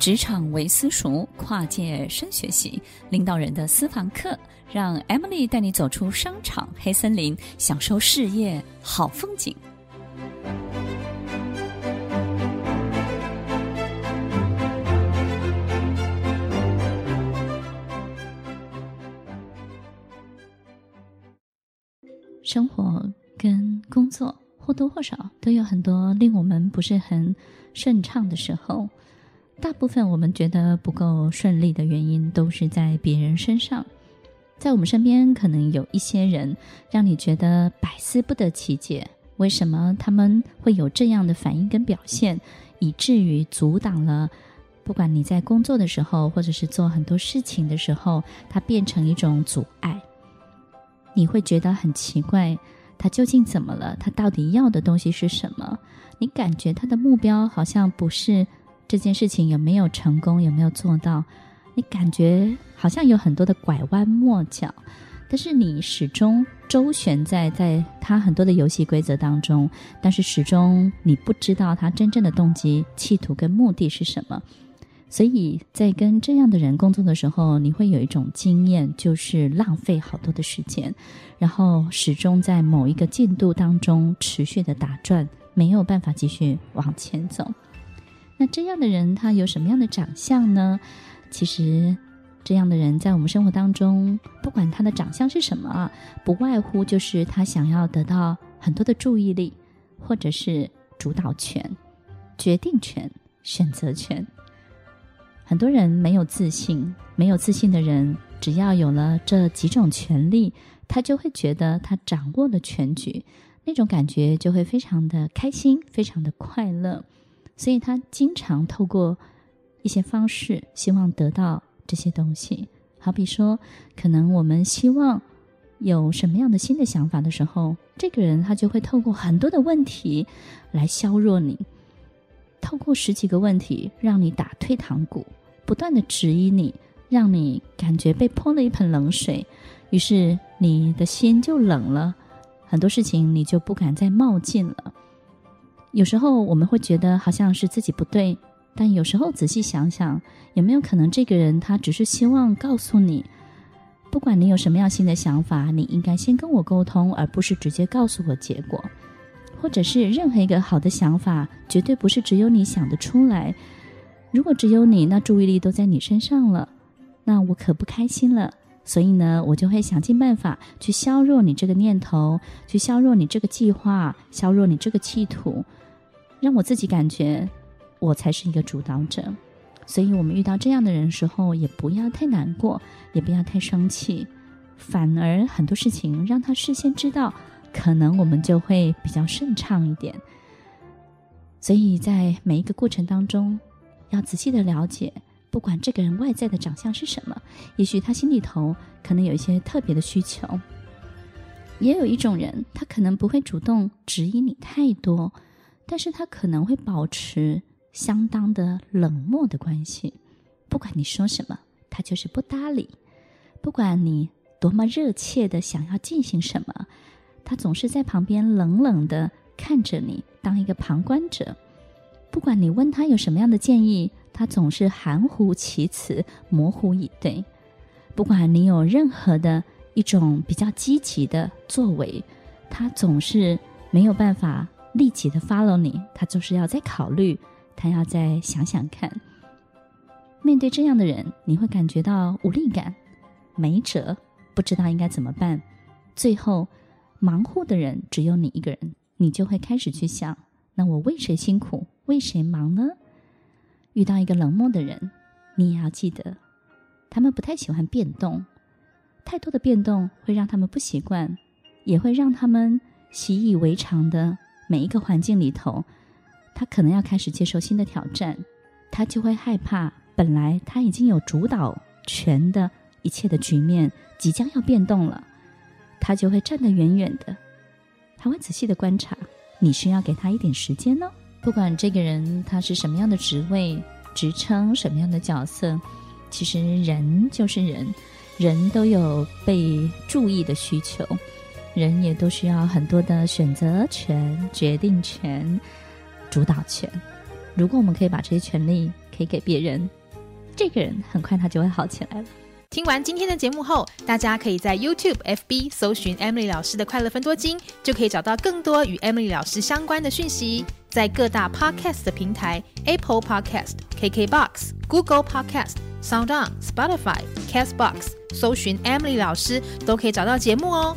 职场为私塾，跨界深学习，领导人的私房课，让 Emily 带你走出商场黑森林，享受事业好风景。生活跟工作或多或少都有很多令我们不是很顺畅的时候。大部分我们觉得不够顺利的原因，都是在别人身上。在我们身边，可能有一些人让你觉得百思不得其解，为什么他们会有这样的反应跟表现，以至于阻挡了，不管你在工作的时候，或者是做很多事情的时候，它变成一种阻碍。你会觉得很奇怪，他究竟怎么了？他到底要的东西是什么？你感觉他的目标好像不是。这件事情有没有成功？有没有做到？你感觉好像有很多的拐弯抹角，但是你始终周旋在在他很多的游戏规则当中，但是始终你不知道他真正的动机、企图跟目的是什么。所以在跟这样的人工作的时候，你会有一种经验，就是浪费好多的时间，然后始终在某一个进度当中持续的打转，没有办法继续往前走。那这样的人他有什么样的长相呢？其实，这样的人在我们生活当中，不管他的长相是什么，不外乎就是他想要得到很多的注意力，或者是主导权、决定权、选择权。很多人没有自信，没有自信的人，只要有了这几种权利，他就会觉得他掌握了全局，那种感觉就会非常的开心，非常的快乐。所以他经常透过一些方式，希望得到这些东西。好比说，可能我们希望有什么样的新的想法的时候，这个人他就会透过很多的问题来削弱你，透过十几个问题让你打退堂鼓，不断的质疑你，让你感觉被泼了一盆冷水，于是你的心就冷了，很多事情你就不敢再冒进了。有时候我们会觉得好像是自己不对，但有时候仔细想想，有没有可能这个人他只是希望告诉你，不管你有什么样新的想法，你应该先跟我沟通，而不是直接告诉我结果。或者是任何一个好的想法，绝对不是只有你想得出来。如果只有你，那注意力都在你身上了，那我可不开心了。所以呢，我就会想尽办法去削弱你这个念头，去削弱你这个计划，削弱你这个企图。让我自己感觉我才是一个主导者，所以我们遇到这样的人时候，也不要太难过，也不要太生气，反而很多事情让他事先知道，可能我们就会比较顺畅一点。所以在每一个过程当中，要仔细的了解，不管这个人外在的长相是什么，也许他心里头可能有一些特别的需求。也有一种人，他可能不会主动指引你太多。但是他可能会保持相当的冷漠的关系，不管你说什么，他就是不搭理；不管你多么热切的想要进行什么，他总是在旁边冷冷的看着你，当一个旁观者。不管你问他有什么样的建议，他总是含糊其辞、模糊以对。不管你有任何的一种比较积极的作为，他总是没有办法。立即的 follow 你，他就是要再考虑，他要再想想看。面对这样的人，你会感觉到无力感、没辙，不知道应该怎么办。最后，忙乎的人只有你一个人，你就会开始去想：那我为谁辛苦，为谁忙呢？遇到一个冷漠的人，你也要记得，他们不太喜欢变动，太多的变动会让他们不习惯，也会让他们习以为常的。每一个环境里头，他可能要开始接受新的挑战，他就会害怕。本来他已经有主导权的一切的局面即将要变动了，他就会站得远远的，他会仔细的观察。你需要给他一点时间呢。不管这个人他是什么样的职位、职称、什么样的角色，其实人就是人，人都有被注意的需求。人也都需要很多的选择权、决定权、主导权。如果我们可以把这些权利可以给别人，这个人很快他就会好起来了。听完今天的节目后，大家可以在 YouTube、FB 搜寻 Emily 老师的快乐分多金，就可以找到更多与 Emily 老师相关的讯息。在各大 Podcast 的平台，Apple Podcast、KKBox、Google Podcast、SoundOn、Spotify、Castbox 搜寻 Emily 老师都可以找到节目哦。